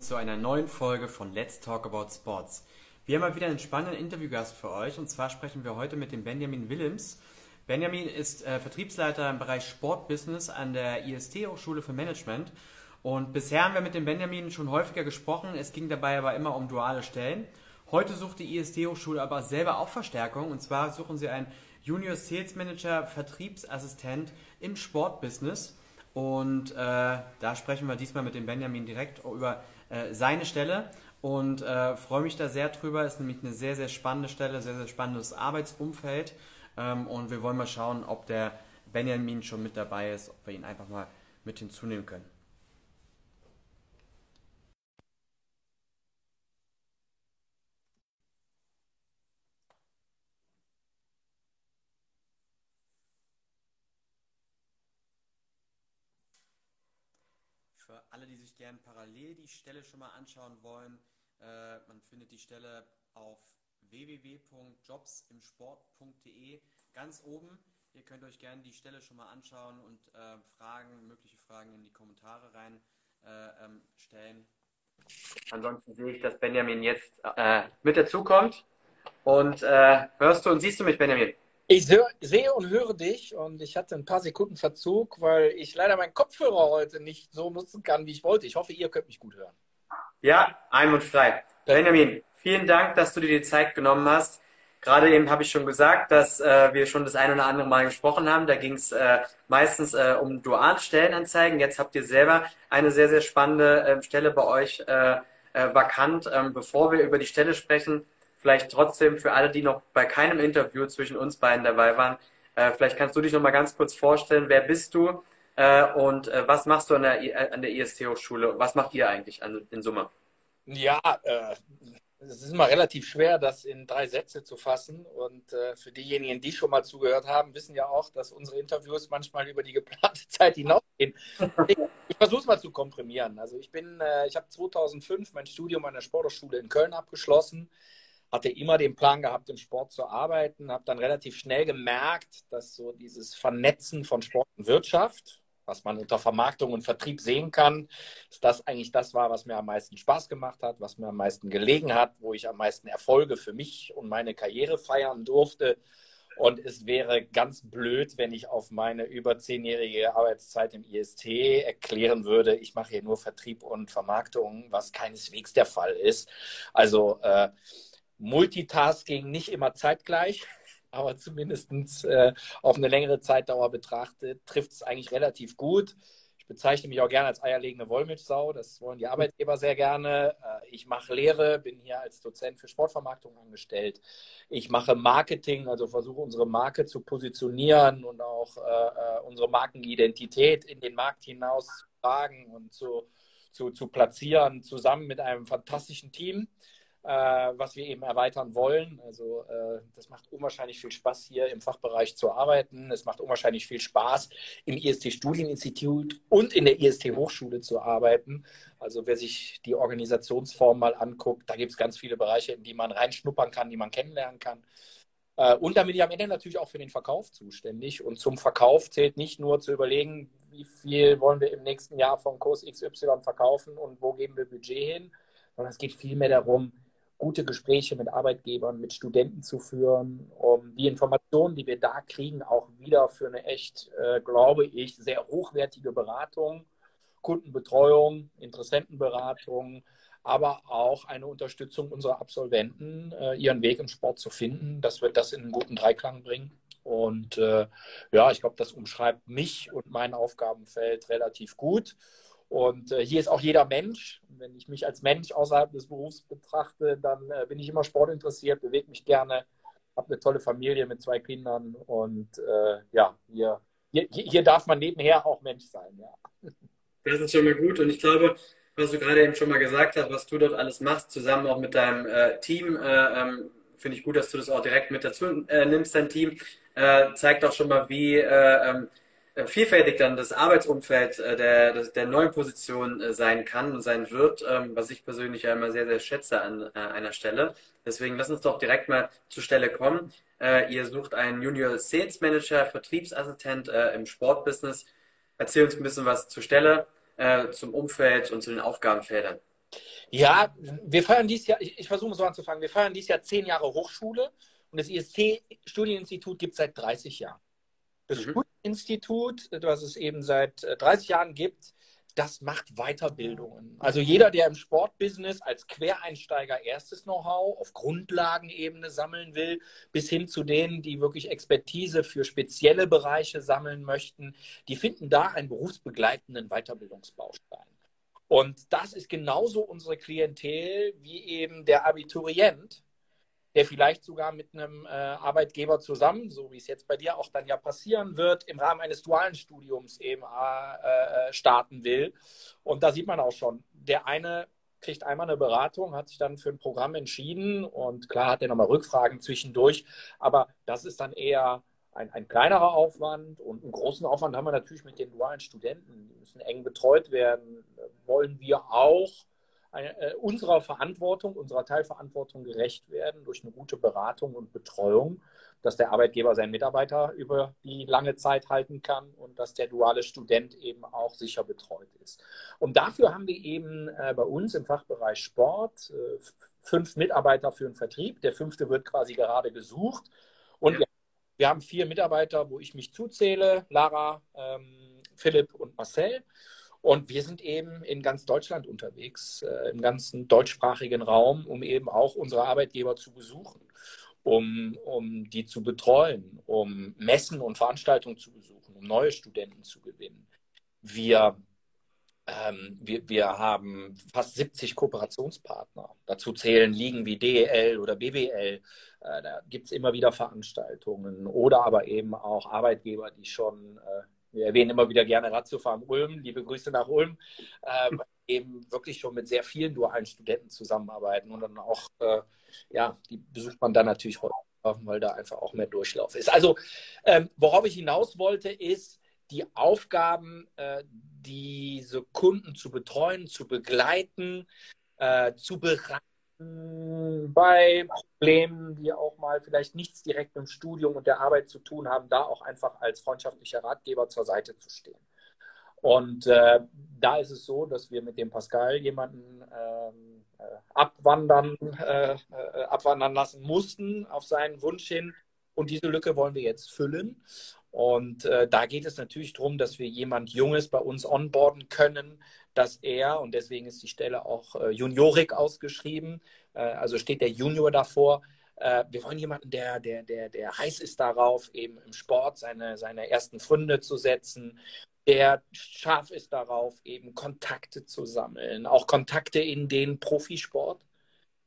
zu einer neuen Folge von Let's Talk About Sports. Wir haben mal wieder einen spannenden Interviewgast für euch und zwar sprechen wir heute mit dem Benjamin Willems. Benjamin ist äh, Vertriebsleiter im Bereich Sportbusiness an der IST Hochschule für Management und bisher haben wir mit dem Benjamin schon häufiger gesprochen. Es ging dabei aber immer um duale Stellen. Heute sucht die IST Hochschule aber selber auch Verstärkung und zwar suchen sie einen Junior Sales Manager, Vertriebsassistent im Sportbusiness. Und äh, da sprechen wir diesmal mit dem Benjamin direkt über äh, seine Stelle und äh, freue mich da sehr drüber. Ist nämlich eine sehr, sehr spannende Stelle, sehr, sehr spannendes Arbeitsumfeld. Ähm, und wir wollen mal schauen, ob der Benjamin schon mit dabei ist, ob wir ihn einfach mal mit hinzunehmen können. Für alle, die sich gern parallel die Stelle schon mal anschauen wollen, äh, man findet die Stelle auf www.jobsimsport.de ganz oben. Ihr könnt euch gerne die Stelle schon mal anschauen und äh, Fragen, mögliche Fragen in die Kommentare rein äh, ähm, stellen. Ansonsten sehe ich, dass Benjamin jetzt äh, mit dazukommt. Und äh, hörst du und siehst du mich, Benjamin? Ich sehe und höre dich und ich hatte ein paar Sekunden Verzug, weil ich leider meinen Kopfhörer heute nicht so nutzen kann, wie ich wollte. Ich hoffe, ihr könnt mich gut hören. Ja, einwandfrei. Benjamin, vielen Dank, dass du dir die Zeit genommen hast. Gerade eben habe ich schon gesagt, dass äh, wir schon das ein oder andere Mal gesprochen haben. Da ging es äh, meistens äh, um Dualstellenanzeigen. Jetzt habt ihr selber eine sehr, sehr spannende ähm, Stelle bei euch äh, äh, vakant. Ähm, bevor wir über die Stelle sprechen, vielleicht trotzdem für alle, die noch bei keinem Interview zwischen uns beiden dabei waren, äh, vielleicht kannst du dich noch mal ganz kurz vorstellen, wer bist du äh, und äh, was machst du an der, äh, an der IST-Hochschule? Was macht ihr eigentlich an, in Summe? Ja, äh, es ist immer relativ schwer, das in drei Sätze zu fassen. Und äh, für diejenigen, die schon mal zugehört haben, wissen ja auch, dass unsere Interviews manchmal über die geplante Zeit hinausgehen. Ich, ich versuche es mal zu komprimieren. Also ich bin, ich habe 2005 mein Studium an der Sporthochschule in Köln abgeschlossen hatte immer den Plan gehabt, im Sport zu arbeiten, habe dann relativ schnell gemerkt, dass so dieses Vernetzen von Sport und Wirtschaft, was man unter Vermarktung und Vertrieb sehen kann, dass das eigentlich das war, was mir am meisten Spaß gemacht hat, was mir am meisten gelegen hat, wo ich am meisten Erfolge für mich und meine Karriere feiern durfte. Und es wäre ganz blöd, wenn ich auf meine über zehnjährige Arbeitszeit im IST erklären würde, ich mache hier nur Vertrieb und Vermarktung, was keineswegs der Fall ist. Also äh, Multitasking nicht immer zeitgleich, aber zumindest äh, auf eine längere Zeitdauer betrachtet, trifft es eigentlich relativ gut. Ich bezeichne mich auch gerne als eierlegende Wollmilchsau. Das wollen die Arbeitgeber sehr gerne. Äh, ich mache Lehre, bin hier als Dozent für Sportvermarktung angestellt. Ich mache Marketing, also versuche unsere Marke zu positionieren und auch äh, äh unsere Markenidentität in den Markt hinaus zu tragen und zu, zu, zu platzieren, zusammen mit einem fantastischen Team was wir eben erweitern wollen. Also äh, das macht unwahrscheinlich viel Spaß, hier im Fachbereich zu arbeiten. Es macht unwahrscheinlich viel Spaß, im IST Studieninstitut und in der IST Hochschule zu arbeiten. Also wer sich die Organisationsform mal anguckt, da gibt es ganz viele Bereiche, in die man reinschnuppern kann, die man kennenlernen kann. Äh, und damit ich am Ende natürlich auch für den Verkauf zuständig. Und zum Verkauf zählt nicht nur zu überlegen, wie viel wollen wir im nächsten Jahr vom Kurs XY verkaufen und wo geben wir Budget hin, sondern es geht vielmehr darum, gute Gespräche mit Arbeitgebern, mit Studenten zu führen, um die Informationen, die wir da kriegen, auch wieder für eine echt, äh, glaube ich, sehr hochwertige Beratung, Kundenbetreuung, Interessentenberatung, aber auch eine Unterstützung unserer Absolventen, äh, ihren Weg im Sport zu finden, dass wir das in einen guten Dreiklang bringen. Und äh, ja, ich glaube, das umschreibt mich und mein Aufgabenfeld relativ gut. Und äh, hier ist auch jeder Mensch. Wenn ich mich als Mensch außerhalb des Berufs betrachte, dann äh, bin ich immer sportinteressiert, bewege mich gerne, habe eine tolle Familie mit zwei Kindern und äh, ja, hier, hier, hier, darf man nebenher auch Mensch sein. Ja. Das ist schon mal gut und ich glaube, was du gerade eben schon mal gesagt hast, was du dort alles machst, zusammen auch mit deinem äh, Team, äh, ähm, finde ich gut, dass du das auch direkt mit dazu äh, nimmst, dein Team, zeigt auch schon mal, wie ähm, äh, vielfältig dann das Arbeitsumfeld äh, der, der neuen Position äh, sein kann und sein wird, ähm, was ich persönlich ja immer sehr, sehr schätze an einer Stelle. Deswegen lass uns doch direkt mal zur Stelle kommen. Ihr sucht einen Junior Sales Manager, Vertriebsassistent im Sportbusiness. Erzähl uns ein bisschen was zur Stelle, zum Umfeld und zu den Aufgabenfeldern. Ja, wir feiern dieses Jahr, ich, ich versuche so anzufangen, wir feiern dieses Jahr zehn Jahre Hochschule und das IST-Studieninstitut gibt es seit 30 Jahren. Das mhm. Studieninstitut, was es eben seit 30 äh, Jahren gibt, das macht Weiterbildungen. Also jeder, der im Sportbusiness als Quereinsteiger erstes Know-how auf Grundlagenebene sammeln will, bis hin zu denen, die wirklich Expertise für spezielle Bereiche sammeln möchten, die finden da einen berufsbegleitenden Weiterbildungsbaustein. Und das ist genauso unsere Klientel wie eben der Abiturient, der vielleicht sogar mit einem äh, Arbeitgeber zusammen, so wie es jetzt bei dir auch dann ja passieren wird, im Rahmen eines dualen Studiums eben äh, äh, starten will. Und da sieht man auch schon, der eine kriegt einmal eine Beratung, hat sich dann für ein Programm entschieden und klar hat er nochmal Rückfragen zwischendurch, aber das ist dann eher ein, ein kleinerer Aufwand und einen großen Aufwand haben wir natürlich mit den dualen Studenten. Die müssen eng betreut werden, wollen wir auch unserer Verantwortung, unserer Teilverantwortung gerecht werden durch eine gute Beratung und Betreuung, dass der Arbeitgeber seinen Mitarbeiter über die lange Zeit halten kann und dass der duale Student eben auch sicher betreut ist. Und dafür haben wir eben äh, bei uns im Fachbereich Sport äh, fünf Mitarbeiter für den Vertrieb. Der fünfte wird quasi gerade gesucht. Und ja. wir, haben vier Mitarbeiter, wo ich mich zuzähle, Lara, ähm, Philipp und Marcel. Und wir sind eben in ganz Deutschland unterwegs, äh, im ganzen deutschsprachigen Raum, um eben auch unsere Arbeitgeber zu besuchen, um, um die zu betreuen, um Messen und Veranstaltungen zu besuchen, um neue Studenten zu gewinnen. Wir, ähm, wir, wir haben fast 70 Kooperationspartner. Dazu zählen Ligen wie DEL oder BBL. Äh, da gibt es immer wieder Veranstaltungen oder aber eben auch Arbeitgeber, die schon äh, wir erwähnen immer wieder gerne Ratiofarm Ulm. Liebe Grüße nach Ulm. Ähm, eben wirklich schon mit sehr vielen dualen Studenten zusammenarbeiten und dann auch, äh, ja, die besucht man dann natürlich heute, weil da einfach auch mehr Durchlauf ist. Also, ähm, worauf ich hinaus wollte, ist, die Aufgaben, äh, diese Kunden zu betreuen, zu begleiten, äh, zu beraten bei Problemen, die auch mal vielleicht nichts direkt mit dem Studium und der Arbeit zu tun haben, da auch einfach als freundschaftlicher Ratgeber zur Seite zu stehen. Und äh, da ist es so, dass wir mit dem Pascal jemanden ähm, äh, abwandern, äh, äh, abwandern lassen mussten auf seinen Wunsch hin. Und diese Lücke wollen wir jetzt füllen. Und äh, da geht es natürlich darum, dass wir jemand Junges bei uns onboarden können, dass er, und deswegen ist die Stelle auch äh, Juniorik ausgeschrieben, äh, also steht der Junior davor, äh, wir wollen jemanden, der, der, der, der heiß ist darauf, eben im Sport seine, seine ersten Funde zu setzen, der scharf ist darauf, eben Kontakte zu sammeln, auch Kontakte in den Profisport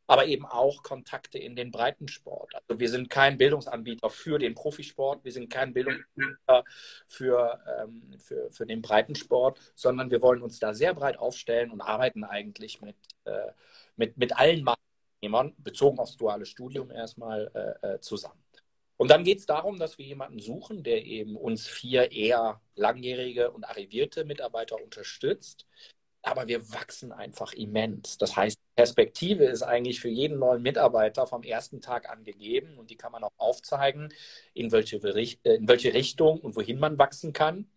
aber eben auch Kontakte in den Breitensport. Also wir sind kein Bildungsanbieter für den Profisport, wir sind kein Bildungsanbieter für, ähm, für, für den Breitensport, sondern wir wollen uns da sehr breit aufstellen und arbeiten eigentlich mit, äh, mit, mit allen Marktnehmern, bezogen aufs duale Studium erstmal, äh, äh zusammen. Und dann geht es darum, dass wir jemanden suchen, der eben uns vier eher langjährige und arrivierte Mitarbeiter unterstützt, aber wir wachsen einfach immens. Das heißt, Perspektive ist eigentlich für jeden neuen Mitarbeiter vom ersten Tag an gegeben und die kann man auch aufzeigen, in welche, äh, in welche Richtung und wohin man wachsen kann.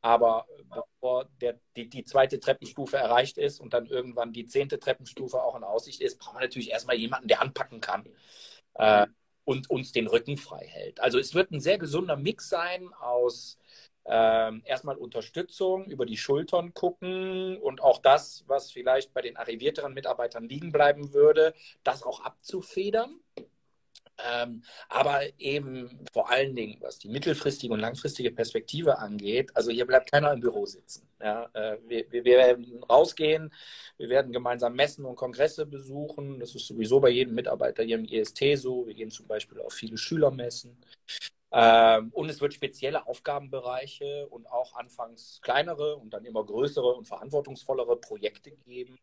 Aber bevor der, die, die zweite Treppenstufe erreicht ist und dann irgendwann die zehnte Treppenstufe auch in Aussicht ist, braucht man natürlich erstmal jemanden, der anpacken kann äh, und uns den Rücken frei hält. Also es wird ein sehr gesunder Mix sein aus ähm, erstmal Unterstützung, über die Schultern gucken und auch das, was vielleicht bei den arrivierteren Mitarbeitern liegen bleiben würde, das auch abzufedern. Ähm, aber eben vor allen Dingen, was die mittelfristige und langfristige Perspektive angeht, also hier bleibt keiner im Büro sitzen. Ja, äh, wir, wir, werden rausgehen, wir werden gemeinsam Messen und Kongresse besuchen. Das ist sowieso bei jedem Mitarbeiter hier im IST so. Wir gehen zum Beispiel auf viele Schülermessen. Ähm, und es wird spezielle Aufgabenbereiche und auch anfangs kleinere und dann immer größere und verantwortungsvollere Projekte geben,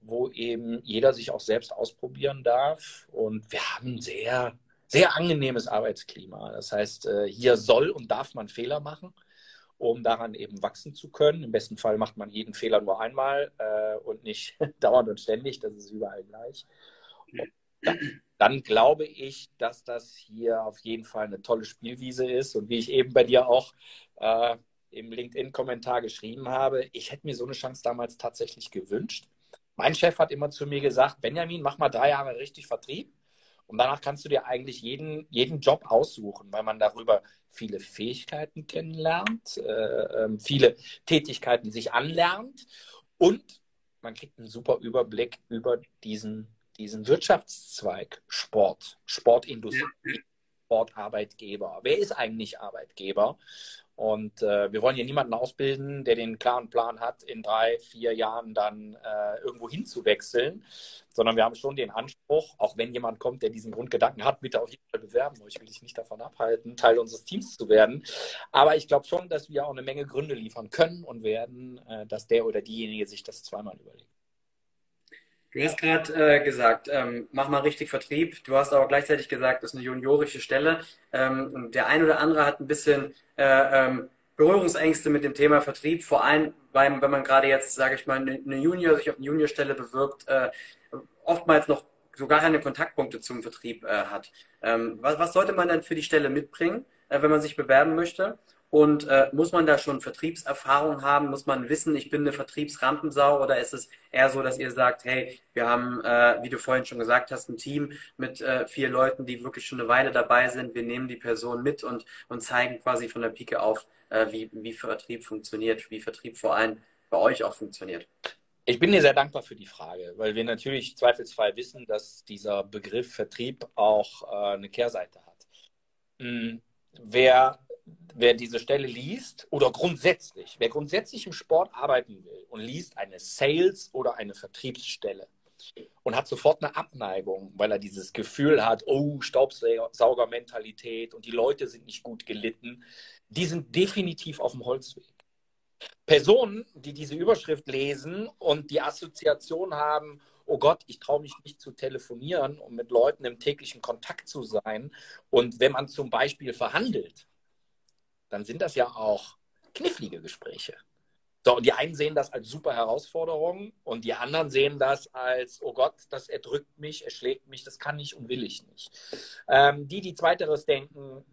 wo eben jeder sich auch selbst ausprobieren darf. Und wir haben ein sehr, sehr angenehmes Arbeitsklima. Das heißt, äh, hier soll und darf man Fehler machen, um daran eben wachsen zu können. Im besten Fall macht man jeden Fehler nur einmal äh, und nicht dauernd und ständig. Das ist überall gleich. Und dann glaube ich, dass das hier auf jeden Fall eine tolle Spielwiese ist. Und wie ich eben bei dir auch äh, im LinkedIn-Kommentar geschrieben habe, ich hätte mir so eine Chance damals tatsächlich gewünscht. Mein Chef hat immer zu mir gesagt, Benjamin, mach mal drei Jahre richtig Vertrieb und danach kannst du dir eigentlich jeden, jeden Job aussuchen, weil man darüber viele Fähigkeiten kennenlernt, äh, ähm, viele Tätigkeiten sich anlernt und man kriegt einen super Überblick über diesen, diesen Wirtschaftszweig Sport, Sportindustrie, Sportarbeitgeber. Wer ist eigentlich Arbeitgeber? Und äh, wir wollen hier niemanden ausbilden, der den klaren Plan hat, in drei, vier Jahren dann äh, irgendwo hinzuwechseln, sondern wir haben schon den Anspruch, auch wenn jemand kommt, der diesen Grundgedanken hat, bitte auf jeden Fall bewerben. Ich will dich nicht davon abhalten, Teil unseres Teams zu werden. Aber ich glaube schon, dass wir auch eine Menge Gründe liefern können und werden, äh, dass der oder diejenige sich das zweimal überlegt. Du hast gerade äh, gesagt, ähm, mach mal richtig Vertrieb. Du hast aber gleichzeitig gesagt, das ist eine juniorische Stelle. Ähm, der ein oder andere hat ein bisschen äh, ähm, Berührungsängste mit dem Thema Vertrieb, vor allem, weil, wenn man gerade jetzt, sage ich mal, eine Junior sich auf eine Juniorstelle bewirbt, äh, oftmals noch so gar keine Kontaktpunkte zum Vertrieb äh, hat. Ähm, was, was, sollte man dann für die Stelle mitbringen, äh, wenn man sich bewerben möchte? Und äh, muss man da schon Vertriebserfahrung haben? Muss man wissen, ich bin eine Vertriebsrampensau? Oder ist es eher so, dass ihr sagt, hey, wir haben, äh, wie du vorhin schon gesagt hast, ein Team mit äh, vier Leuten, die wirklich schon eine Weile dabei sind. Wir nehmen die Person mit und, und zeigen quasi von der Pike auf, äh, wie, wie Vertrieb funktioniert, wie Vertrieb vor allem bei euch auch funktioniert. Ich bin dir sehr dankbar für die Frage, weil wir natürlich zweifelsfrei wissen, dass dieser Begriff Vertrieb auch äh, eine Kehrseite hat. Hm, wer wer diese Stelle liest oder grundsätzlich, wer grundsätzlich im Sport arbeiten will und liest eine Sales- oder eine Vertriebsstelle und hat sofort eine Abneigung, weil er dieses Gefühl hat, oh, Staubsaugermentalität und die Leute sind nicht gut gelitten, die sind definitiv auf dem Holzweg. Personen, die diese Überschrift lesen und die Assoziation haben, oh Gott, ich traue mich nicht zu telefonieren, um mit Leuten im täglichen Kontakt zu sein. Und wenn man zum Beispiel verhandelt, dann sind das ja auch knifflige Gespräche. So, und die einen sehen das als super Herausforderung und die anderen sehen das als, oh Gott, das erdrückt mich, er schlägt mich, das kann ich und will ich nicht. Ähm, die, die zweiteres denken,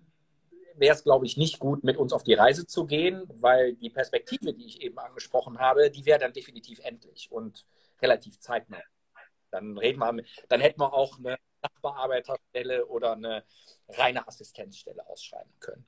wäre es, glaube ich, nicht gut, mit uns auf die Reise zu gehen, weil die Perspektive, die ich eben angesprochen habe, die wäre dann definitiv endlich und relativ zeitnah. Dann reden wir, dann hätten wir auch eine Sachbearbeiterstelle oder eine reine Assistenzstelle ausschreiben können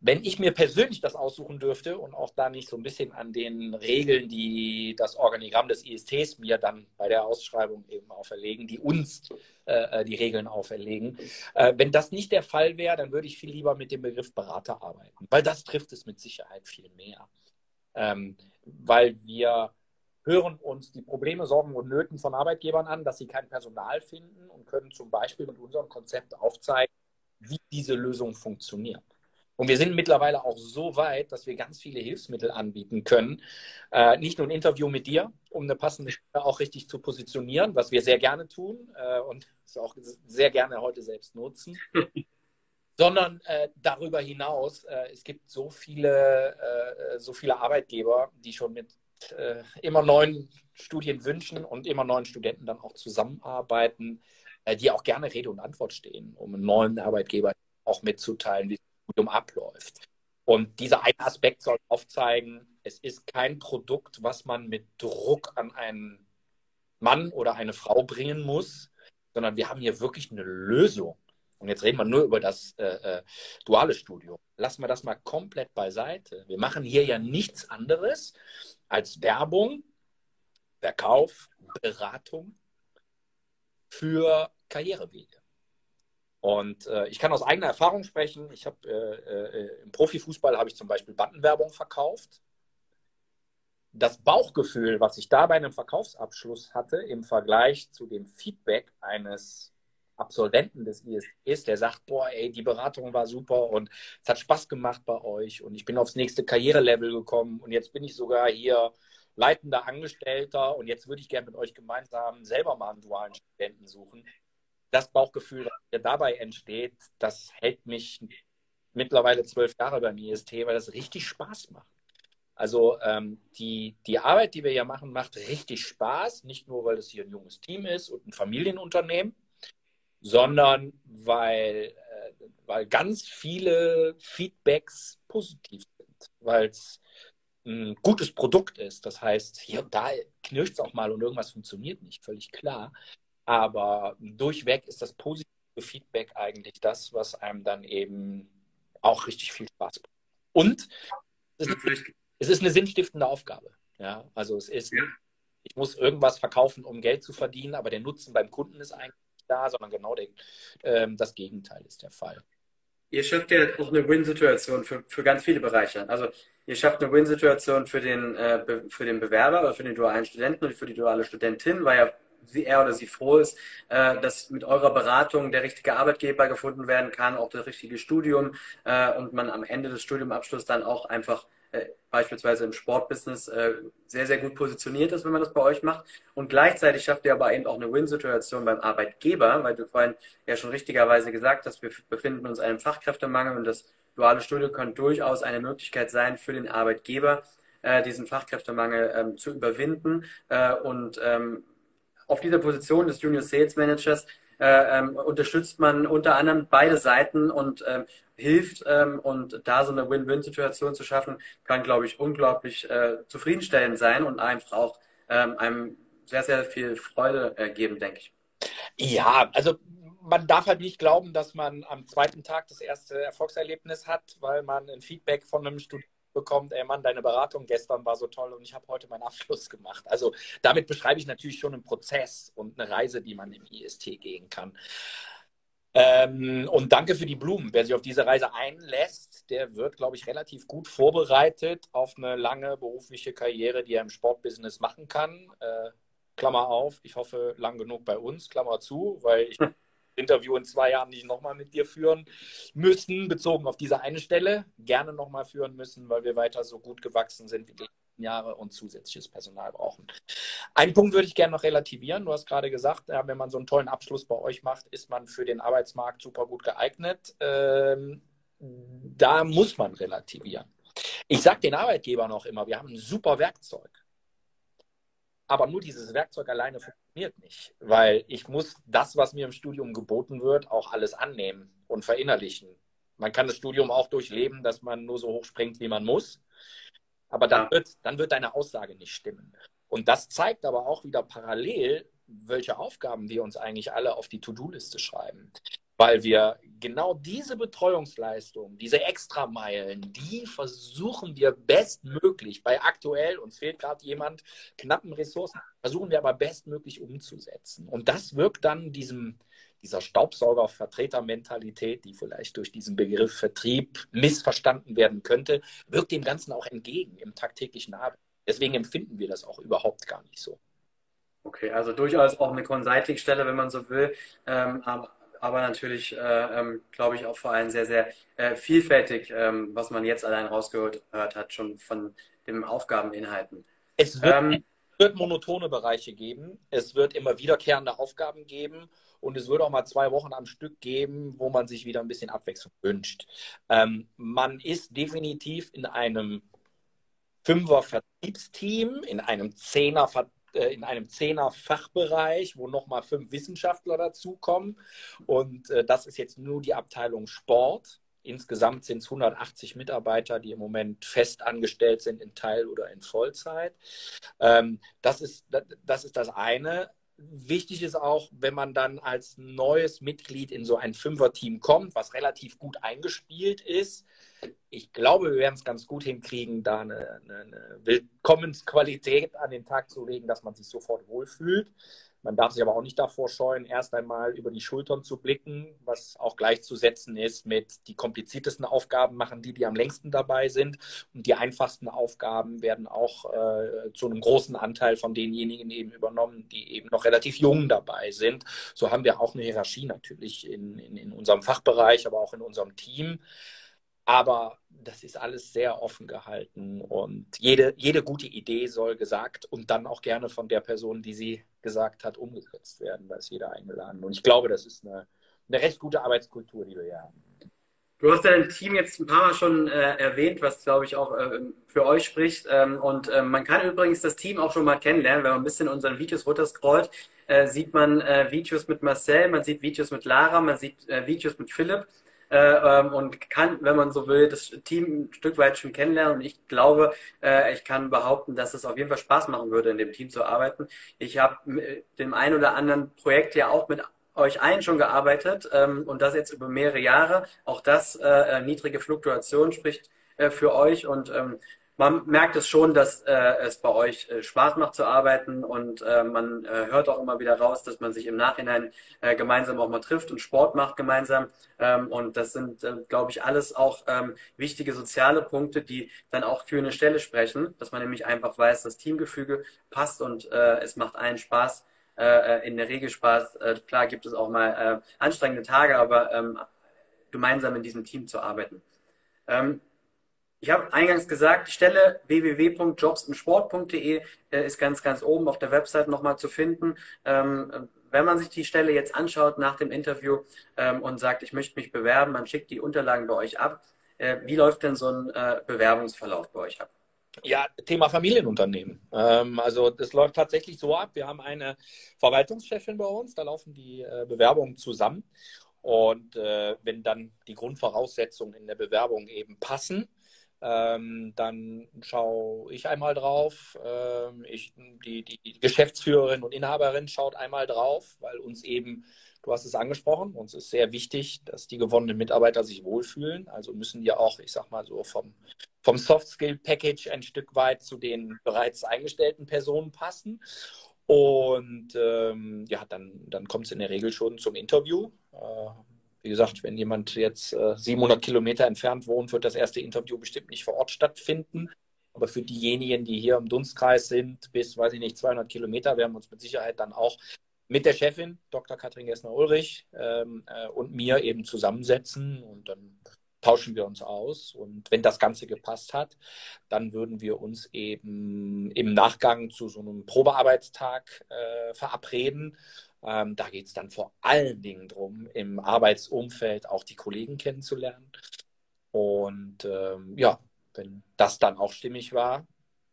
wenn ich mir persönlich das aussuchen dürfte und auch da nicht so ein bisschen an den Regeln, die das Organigramm des ISTs mir dann bei der Ausschreibung eben auferlegen, die uns äh, die Regeln auferlegen, äh, wenn das nicht der Fall wäre, dann würde ich viel lieber mit dem Begriff Berater arbeiten, weil das trifft es mit Sicherheit viel mehr. Ähm, weil wir hören uns die Probleme, Sorgen und Nöten von Arbeitgebern an, dass sie kein Personal finden und können zum Beispiel mit unserem Konzept aufzeigen, wie diese Lösung funktioniert. Und wir sind mittlerweile auch so weit, dass wir ganz viele Hilfsmittel anbieten können. Äh, nicht nur ein Interview mit dir, um eine passende Stelle auch richtig zu positionieren, was wir sehr gerne tun äh, und auch sehr gerne heute selbst nutzen. sondern äh, darüber hinaus, äh, es gibt so viele, äh, so viele Arbeitgeber, die schon mit äh, immer neuen Studienwünschen und immer neuen Studenten dann auch zusammenarbeiten, die auch gerne Rede und Antwort stehen, um einen neuen Arbeitgeber auch mitzuteilen, wie Studium abläuft. Und dieser eine Aspekt soll aufzeigen, es ist kein Produkt, was man mit Druck an einen Mann oder eine Frau bringen muss, sondern wir haben hier wirklich eine Lösung. Und jetzt reden wir nur über das äh, äh, duale Studium. Lassen wir das mal komplett beiseite. Wir machen hier ja nichts anderes als Werbung, Verkauf, Beratung für Karrierewege. Und äh, ich kann aus eigener Erfahrung sprechen. Ich habe äh, äh, im Profifußball habe ich zum Beispiel Bandenwerbung verkauft. Das Bauchgefühl, was ich da bei einem Verkaufsabschluss hatte, im Vergleich zu dem Feedback eines Absolventen des ISPs, der sagt, boah, ey, die Beratung war super und es hat Spaß gemacht bei euch und ich bin aufs nächste Karrierelevel gekommen und jetzt bin ich sogar hier leitender Angestellter und jetzt würde ich gerne mit euch gemeinsam selber mal einen dualen Studenten suchen das Bauchgefühl, das dabei entsteht, das hält mich mittlerweile zwölf Jahre beim IST, weil das richtig Spaß macht. Also ähm, die, die Arbeit, die wir hier machen, macht richtig Spaß. Nicht nur, weil es hier ein junges Team ist und ein Familienunternehmen, sondern weil, äh, weil ganz viele Feedbacks positiv sind. Weil es ein gutes Produkt ist. Das heißt, hier und da knirscht es auch mal und irgendwas funktioniert nicht, völlig klar. Aber durchweg ist das positive Feedback eigentlich das, was einem dann eben auch richtig viel Spaß macht. Und es ist, es ist eine sinnstiftende Aufgabe. Ja, also es ist, ja. ich muss irgendwas verkaufen, um Geld zu verdienen, aber der Nutzen beim Kunden ist eigentlich nicht da, sondern genau der, äh, das Gegenteil ist der Fall. Ihr schafft ja auch eine Win-Situation für, für ganz viele Bereiche. Also ihr schafft eine Win-Situation für den, äh, für den Bewerber oder für den dualen Studenten und für die duale Studentin, weil ja sie, er oder sie froh ist, äh, dass mit eurer Beratung der richtige Arbeitgeber gefunden werden kann, auch das richtige Studium äh, und man am Ende des Studiumabschlusses dann auch einfach äh, beispielsweise im Sportbusiness äh, sehr, sehr gut positioniert ist, wenn man das bei euch macht. Und gleichzeitig schafft ihr aber eben auch eine Win-Situation beim Arbeitgeber, weil du vorhin ja schon richtigerweise gesagt hast, wir befinden uns in einem Fachkräftemangel und das duale Studium kann durchaus eine Möglichkeit sein für den Arbeitgeber, äh, diesen Fachkräftemangel ähm, zu überwinden äh, und ähm, auf dieser Position des Junior Sales Managers äh, ähm, unterstützt man unter anderem beide Seiten und ähm, hilft ähm, und da so eine Win-Win-Situation zu schaffen, kann, glaube ich, unglaublich äh, zufriedenstellend sein und einfach auch ähm, einem sehr, sehr viel Freude äh, geben, denke ich. Ja, also man darf halt nicht glauben, dass man am zweiten Tag das erste Erfolgserlebnis hat, weil man ein Feedback von einem Studenten bekommt, ey Mann, deine Beratung gestern war so toll und ich habe heute meinen Abschluss gemacht. Also damit beschreibe ich natürlich schon einen Prozess und eine Reise, die man im IST gehen kann. Ähm, und danke für die Blumen. Wer sich auf diese Reise einlässt, der wird, glaube ich, relativ gut vorbereitet auf eine lange berufliche Karriere, die er im Sportbusiness machen kann. Äh, Klammer auf, ich hoffe lang genug bei uns, Klammer zu, weil ich Interview in zwei Jahren nicht nochmal mit dir führen müssen, bezogen auf diese eine Stelle. Gerne nochmal führen müssen, weil wir weiter so gut gewachsen sind wie die letzten Jahre und zusätzliches Personal brauchen. Einen Punkt würde ich gerne noch relativieren. Du hast gerade gesagt, wenn man so einen tollen Abschluss bei euch macht, ist man für den Arbeitsmarkt super gut geeignet. Ähm, da muss man relativieren. Ich sage den Arbeitgebern auch immer, wir haben ein super Werkzeug. Aber nur dieses Werkzeug alleine funktioniert nicht, weil ich muss das, was mir im Studium geboten wird, auch alles annehmen und verinnerlichen. Man kann das Studium auch durchleben, dass man nur so hoch springt, wie man muss. Aber dann wird, dann wird deine Aussage nicht stimmen. Und das zeigt aber auch wieder parallel, welche Aufgaben wir uns eigentlich alle auf die To-Do-Liste schreiben weil wir genau diese Betreuungsleistung, diese Extrameilen, die versuchen wir bestmöglich bei aktuell, uns fehlt gerade jemand, knappen Ressourcen, versuchen wir aber bestmöglich umzusetzen. Und das wirkt dann diesem, dieser Staubsauger-Vertreter-Mentalität, die vielleicht durch diesen Begriff Vertrieb missverstanden werden könnte, wirkt dem Ganzen auch entgegen im tagtäglichen Arbeit. Deswegen empfinden wir das auch überhaupt gar nicht so. Okay, also durchaus auch eine Consulting-Stelle, wenn man so will. Ähm, aber natürlich, äh, ähm, glaube ich, auch vor allem sehr, sehr äh, vielfältig, ähm, was man jetzt allein rausgehört hat, schon von den Aufgabeninhalten. Es wird, ähm, wird monotone Bereiche geben, es wird immer wiederkehrende Aufgaben geben und es wird auch mal zwei Wochen am Stück geben, wo man sich wieder ein bisschen Abwechslung wünscht. Ähm, man ist definitiv in einem Fünfer-Vertriebsteam, in einem Zehner-Vertriebsteam äh, in einem Zehner-Fachbereich, wo nochmal fünf Wissenschaftler dazukommen. Und äh, das ist jetzt nur die Abteilung Sport. Insgesamt sind es 180 Mitarbeiter, die im Moment fest angestellt sind in Teil- oder in Vollzeit. Ähm, das, ist, das ist das eine. Wichtig ist auch, wenn man dann als neues Mitglied in so ein Fünfer-Team kommt, was relativ gut eingespielt ist, ich glaube, wir werden es ganz gut hinkriegen, da eine, eine, eine Willkommensqualität an den Tag zu legen, dass man sich sofort wohlfühlt. Man darf sich aber auch nicht davor scheuen, erst einmal über die Schultern zu blicken, was auch gleichzusetzen ist mit die kompliziertesten Aufgaben machen die, die am längsten dabei sind. Und die einfachsten Aufgaben werden auch äh, zu einem großen Anteil von denjenigen eben übernommen, die eben noch relativ jung dabei sind. So haben wir auch eine Hierarchie natürlich in, in, in unserem Fachbereich, aber auch in unserem Team. Aber das ist alles sehr offen gehalten und jede, jede gute Idee soll gesagt und dann auch gerne von der Person, die sie gesagt hat, umgesetzt werden. Da ist jeder eingeladen. Und ich glaube, das ist eine, eine recht gute Arbeitskultur, die wir hier haben. Du hast dein Team jetzt ein paar Mal schon äh, erwähnt, was glaube ich auch äh, für euch spricht. Ähm, und äh, man kann übrigens das Team auch schon mal kennenlernen, wenn man ein bisschen unseren Videos runterscrollt, äh, sieht man äh, Videos mit Marcel, man sieht Videos mit Lara, man sieht äh, Videos mit Philipp. Äh, ähm, und kann, wenn man so will, das Team ein Stück weit schon kennenlernen. Und ich glaube, äh, ich kann behaupten, dass es auf jeden Fall Spaß machen würde, in dem Team zu arbeiten. Ich habe dem ein oder anderen Projekt ja auch mit euch allen schon gearbeitet ähm, und das jetzt über mehrere Jahre. Auch das äh, äh niedrige Fluktuation spricht äh, für euch und ähm, man merkt es schon, dass äh, es bei euch äh, Spaß macht zu arbeiten und äh, man äh, hört auch immer wieder raus, dass man sich im Nachhinein äh, gemeinsam auch mal trifft und Sport macht gemeinsam. Ähm, und das sind, äh, glaube ich, alles auch ähm, wichtige soziale Punkte, die dann auch für eine Stelle sprechen, dass man nämlich einfach weiß, das Teamgefüge passt und äh, es macht allen Spaß. Äh, in der Regel Spaß. Äh, klar gibt es auch mal äh, anstrengende Tage, aber ähm, gemeinsam in diesem Team zu arbeiten. Ähm, ich habe eingangs gesagt, die Stelle www.jobsandsport.de äh, ist ganz, ganz oben auf der Website nochmal zu finden. Ähm, wenn man sich die Stelle jetzt anschaut nach dem Interview ähm, und sagt, ich möchte mich bewerben, man schickt die Unterlagen bei euch ab. Äh, wie läuft denn so ein äh, Bewerbungsverlauf bei euch ab? Ja, Thema Familienunternehmen. Ähm, also das läuft tatsächlich so ab. Wir haben eine Verwaltungschefin bei uns, da laufen die Bewerbungen zusammen. Und wenn dann die Grundvoraussetzungen in der Bewerbung eben passen, ähm, dann schaue ich einmal drauf. Ähm, ich, die, die Geschäftsführerin und Inhaberin schaut einmal drauf, weil uns eben, du hast es angesprochen, uns ist sehr wichtig, dass die gewonnenen Mitarbeiter sich wohlfühlen. Also müssen ja auch, ich sag mal so, vom, vom Soft Skill Package ein Stück weit zu den bereits eingestellten Personen passen. Und ähm, ja, dann, dann kommt es in der Regel schon zum Interview. Äh, wie gesagt, wenn jemand jetzt äh, 700 Kilometer entfernt wohnt, wird das erste Interview bestimmt nicht vor Ort stattfinden. Aber für diejenigen, die hier im Dunstkreis sind, bis, weiß ich nicht, 200 Kilometer, werden wir uns mit Sicherheit dann auch mit der Chefin, Dr. Katrin Gessner-Ulrich, ähm, äh, und mir eben zusammensetzen und dann tauschen wir uns aus. Und wenn das Ganze gepasst hat, dann würden wir uns eben im Nachgang zu so einem Probearbeitstag äh, verabreden ähm, da geht es dann vor allen Dingen darum, im Arbeitsumfeld auch die Kollegen kennenzulernen. Und ähm, ja, wenn das dann auch stimmig war,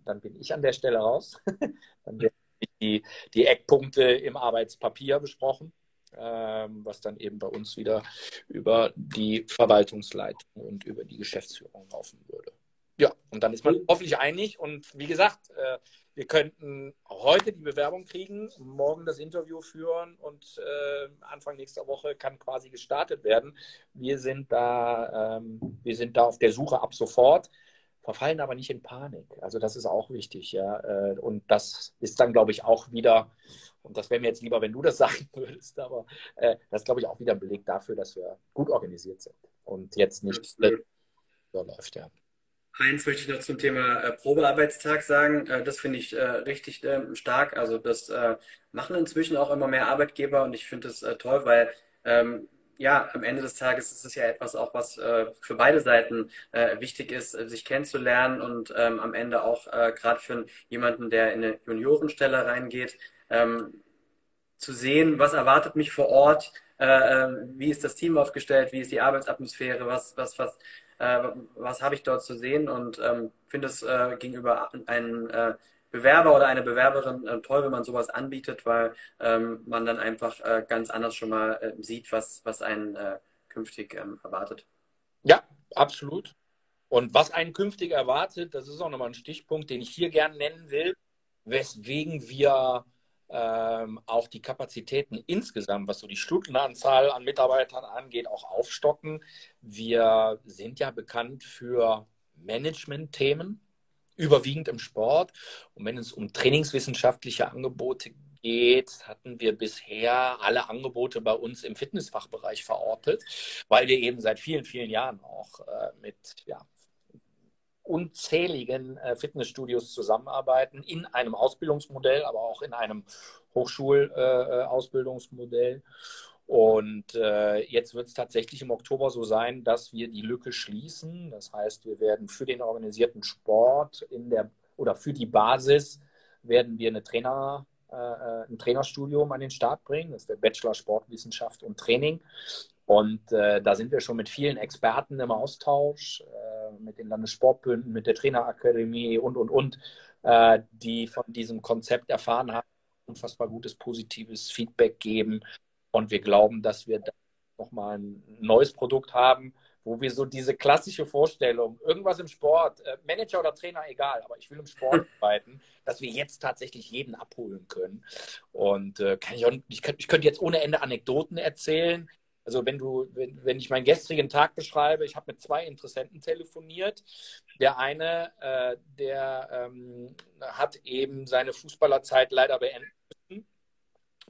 dann bin ich an der Stelle raus. dann werden die, die Eckpunkte im Arbeitspapier besprochen, ähm, was dann eben bei uns wieder über die Verwaltungsleitung und über die Geschäftsführung laufen würde. Ja, und dann ist man hoffentlich einig. Und wie gesagt, äh, wir könnten heute die Bewerbung kriegen, morgen das Interview führen und äh, Anfang nächster Woche kann quasi gestartet werden. Wir sind da, ähm, wir sind da auf der Suche ab sofort, verfallen aber nicht in Panik. Also das ist auch wichtig, ja. Äh, und das ist dann, glaube ich, auch wieder, und das wäre mir jetzt lieber, wenn du das sagen würdest, aber äh, das ist, glaube ich, auch wieder ein Beleg dafür, dass wir gut organisiert sind und jetzt nicht so läuft, ja. Eins möchte ich noch zum Thema äh, Probearbeitstag sagen. Äh, das finde ich äh, richtig äh, stark. Also das äh, machen inzwischen auch immer mehr Arbeitgeber und ich finde das äh, toll, weil ähm, ja, am Ende des Tages ist es ja etwas auch, was für beide Seiten wichtig ist, sich kennenzulernen und ähm, am Ende auch gerade für jemanden, der in eine Juniorenstelle reingeht, ähm, zu sehen, was erwartet mich vor Ort, wie ist das Team aufgestellt, wie ist die Arbeitsatmosphäre, was, was, was äh, was habe ich dort zu sehen und ähm, finde es äh, gegenüber einem äh, Bewerber oder einer Bewerberin äh, toll, wenn man sowas anbietet, weil ähm, man dann einfach äh, ganz anders schon mal äh, sieht, was, was einen künftig ähm, erwartet. Ja, absolut. Und was einen künftig erwartet, das ist auch nochmal ein Stichpunkt, den ich hier gerne nennen will, weswegen wir ähm, auch die Kapazitäten insgesamt, was so die Stundenanzahl an Mitarbeitern angeht, auch aufstocken. Wir sind ja bekannt für Management-Themen, überwiegend im Sport. Und wenn es um trainingswissenschaftliche Angebote geht, hatten wir bisher alle Angebote bei uns im Fitnessfachbereich verortet, weil wir eben seit vielen, vielen Jahren auch äh, mit ja, unzähligen äh, Fitnessstudios zusammenarbeiten, in einem Ausbildungsmodell, aber auch in einem Hochschulausbildungsmodell. Äh, und äh, jetzt wird es tatsächlich im Oktober so sein, dass wir die Lücke schließen. Das heißt, wir werden für den organisierten Sport in der oder für die Basis werden wir eine Trainer, äh, äh ein Trainerstudium an den Start bringen. Das ist der Bachelor Sportwissenschaft und Training. Und äh, da sind wir schon mit vielen Experten im Austausch, äh, mit den Landessportbünden, mit der Trainerakademie und, und, und, äh, die von diesem Konzept erfahren haben, unfassbar gutes, positives Feedback geben. Und wir glauben, dass wir nochmal ein neues Produkt haben, wo wir so diese klassische Vorstellung, irgendwas im Sport, äh, Manager oder Trainer, egal, aber ich will im Sport arbeiten, dass wir jetzt tatsächlich jeden abholen können. Und äh, kann ich, auch, ich, könnt, ich könnte jetzt ohne Ende Anekdoten erzählen. Also wenn du, wenn, wenn ich meinen gestrigen Tag beschreibe, ich habe mit zwei Interessenten telefoniert. Der eine, äh, der ähm, hat eben seine Fußballerzeit leider beenden müssen,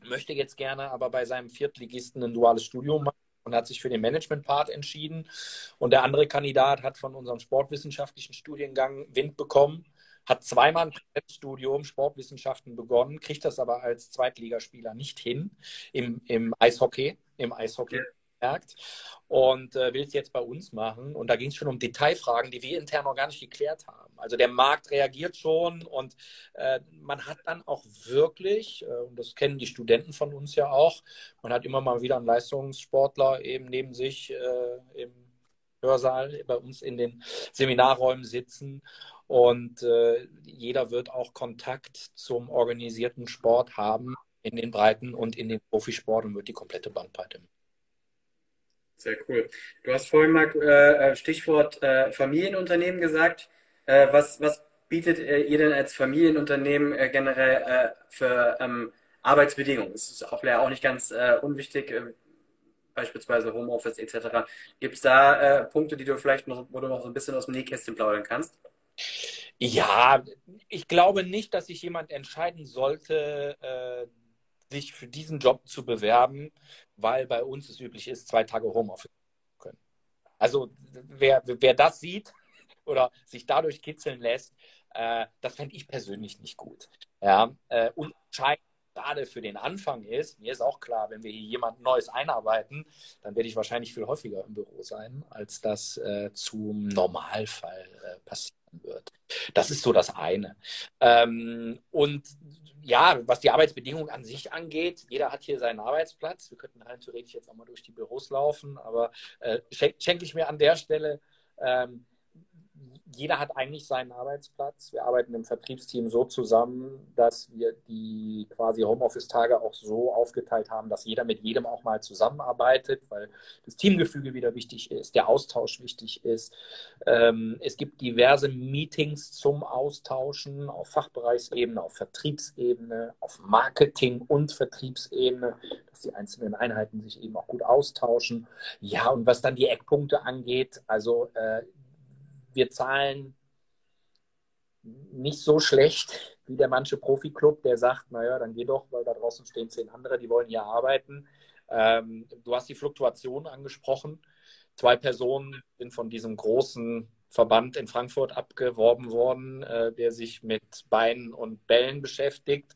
möchte jetzt gerne aber bei seinem Viertligisten ein duales Studium machen und hat sich für den Management-Part entschieden. Und der andere Kandidat hat von unserem sportwissenschaftlichen Studiengang Wind bekommen, hat zweimal ein Präsenzstudium Sportwissenschaften begonnen, kriegt das aber als Zweitligaspieler nicht hin im, im Eishockey, im Eishockey. Ja gemerkt und äh, will es jetzt bei uns machen. Und da ging es schon um Detailfragen, die wir intern noch gar nicht geklärt haben. Also der Markt reagiert schon und äh, man hat dann auch wirklich, äh, und das kennen die Studenten von uns ja auch, man hat immer mal wieder einen Leistungssportler eben neben sich äh, im Hörsaal bei uns in den Seminarräumen sitzen. Und äh, jeder wird auch Kontakt zum organisierten Sport haben in den Breiten und in den Profisport und wird die komplette Bandbreite sehr cool. Du hast vorhin mal äh, äh, Stichwort äh, Familienunternehmen gesagt. Äh, was, was bietet äh, ihr denn als Familienunternehmen äh, generell für ähm, Arbeitsbedingungen? Das ist auch, auch nicht ganz unwichtig, beispielsweise Homeoffice etc. Gibt es da Punkte, die du vielleicht noch, wo du noch so ein bisschen aus dem Nähkästchen plaudern kannst? Ja, ich glaube nicht, dass sich jemand entscheiden sollte, sich für diesen Job zu bewerben, weil bei uns es üblich ist, zwei Tage Homeoffice zu können. Also wer, wer das sieht oder sich dadurch kitzeln lässt, äh, das fände ich persönlich nicht gut. Ja, äh, und entscheidend gerade für den Anfang ist, mir ist auch klar, wenn wir hier jemand Neues einarbeiten, dann werde ich wahrscheinlich viel häufiger im Büro sein, als das äh, zum Normalfall äh, passieren wird. Das ist so das eine. Ähm, und ja, was die Arbeitsbedingungen an sich angeht, jeder hat hier seinen Arbeitsplatz. Wir könnten rein theoretisch jetzt auch mal durch die Büros laufen, aber äh, schenke schenk ich mir an der Stelle ähm, jeder hat eigentlich seinen Arbeitsplatz. Wir arbeiten im Vertriebsteam so zusammen, dass wir die quasi Homeoffice-Tage auch so aufgeteilt haben, dass jeder mit jedem auch mal zusammenarbeitet, weil das Teamgefüge wieder wichtig ist, der Austausch wichtig ist. Ähm, es gibt diverse Meetings zum Austauschen auf Fachbereichsebene, auf Vertriebsebene, auf Marketing- und Vertriebsebene, dass die einzelnen Einheiten sich eben auch gut austauschen. Ja, und was dann die Eckpunkte angeht, also äh, wir zahlen nicht so schlecht wie der manche Profi-Club, der sagt, naja, dann geh doch, weil da draußen stehen zehn andere, die wollen hier arbeiten. Ähm, du hast die Fluktuation angesprochen. Zwei Personen sind von diesem großen Verband in Frankfurt abgeworben worden, äh, der sich mit Beinen und Bällen beschäftigt.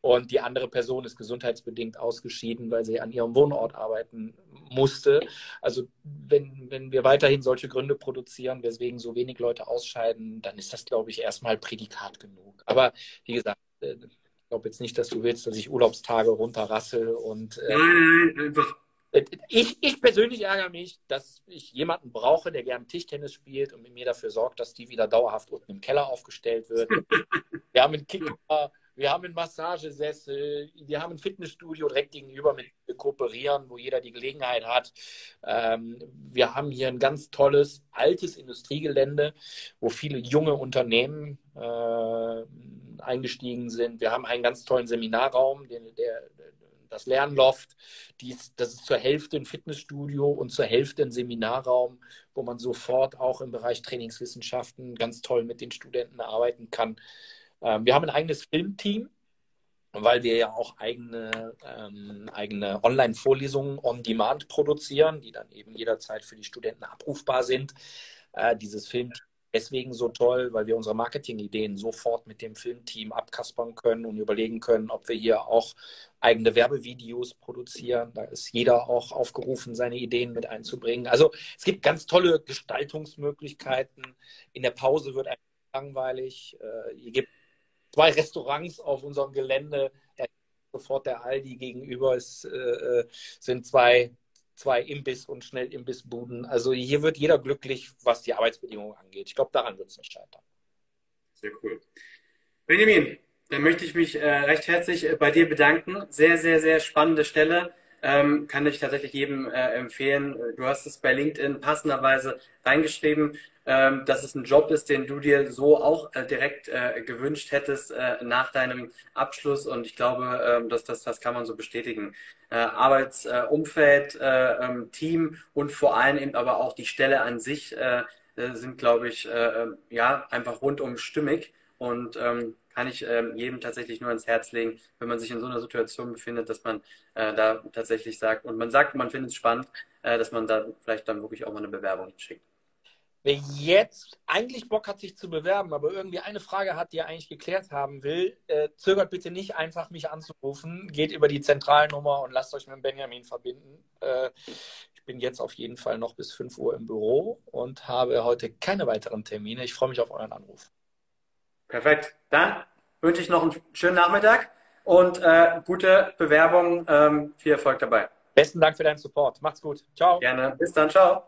Und die andere Person ist gesundheitsbedingt ausgeschieden, weil sie an ihrem Wohnort arbeiten musste. Also wenn, wenn wir weiterhin solche Gründe produzieren, weswegen so wenig Leute ausscheiden, dann ist das, glaube ich, erstmal Prädikat genug. Aber wie gesagt, äh, ich glaube jetzt nicht, dass du willst, dass ich Urlaubstage runterrassel und äh, nein, nein, einfach. Äh, ich, ich persönlich ärgere mich, dass ich jemanden brauche, der gerne Tischtennis spielt und mit mir dafür sorgt, dass die wieder dauerhaft unten im Keller aufgestellt wird. Wir haben einen Kicker wir haben einen Massagesessel, wir haben ein Fitnessstudio direkt gegenüber, mit wir kooperieren, wo jeder die Gelegenheit hat. Ähm, wir haben hier ein ganz tolles, altes Industriegelände, wo viele junge Unternehmen äh, eingestiegen sind. Wir haben einen ganz tollen Seminarraum, der, der das Lernloft, dies, das ist zur Hälfte ein Fitnessstudio und zur Hälfte ein Seminarraum, wo man sofort auch im Bereich Trainingswissenschaften ganz toll mit den Studenten arbeiten kann. Ähm, wir haben ein eigenes Filmteam, weil wir ja auch eigene, ähm, eigene Online-Vorlesungen on Demand produzieren, die dann eben jederzeit für die Studenten abrufbar sind. Äh, dieses Filmteam deswegen so toll, weil wir unsere Marketing-Ideen sofort mit dem Filmteam abkaspern können und überlegen können, ob wir hier auch eigene Werbevideos produzieren. Da ist jeder auch aufgerufen, seine Ideen mit einzubringen. Also es gibt ganz tolle Gestaltungsmöglichkeiten. In der Pause wird einfach langweilig. Äh, hier gibt zwei Restaurants auf unserem Gelände. Sofort der Aldi gegenüber ist, äh, äh, sind zwei, zwei Imbiss- und Schnellimbissbuden. Also hier wird jeder glücklich, was die Arbeitsbedingungen angeht. Ich glaube, daran wird es nicht scheitern. Sehr cool. Benjamin, dann möchte ich mich äh, recht herzlich äh, bei dir bedanken. Sehr, sehr, sehr spannende Stelle. Ähm, kann ich tatsächlich jedem äh, empfehlen. Du hast es bei LinkedIn passenderweise reingeschrieben, ähm, dass es ein Job ist, den du dir so auch äh, direkt äh, gewünscht hättest äh, nach deinem Abschluss. Und ich glaube, ähm, dass das, das kann man so bestätigen. Äh, Arbeitsumfeld, äh, ähm, Team und vor allem eben aber auch die Stelle an sich sind, glaube ich, ja, einfach rundum stimmig. Und ähm, kann ich ähm, jedem tatsächlich nur ans Herz legen, wenn man sich in so einer Situation befindet, dass man äh, da tatsächlich sagt, und man sagt, man findet es spannend, äh, dass man da vielleicht dann wirklich auch mal eine Bewerbung schickt. Wer jetzt eigentlich Bock hat, sich zu bewerben, aber irgendwie eine Frage hat, die er eigentlich geklärt haben will, äh, zögert bitte nicht einfach, mich anzurufen. Geht über die Zentralnummer und lasst euch mit Benjamin verbinden. Äh, ich bin jetzt auf jeden Fall noch bis 5 Uhr im Büro und habe heute keine weiteren Termine. Ich freue mich auf euren Anruf. Perfekt. Dann wünsche ich noch einen schönen Nachmittag und äh, gute Bewerbung. Ähm, viel Erfolg dabei. Besten Dank für deinen Support. Macht's gut. Ciao. Gerne. Bis dann. Ciao.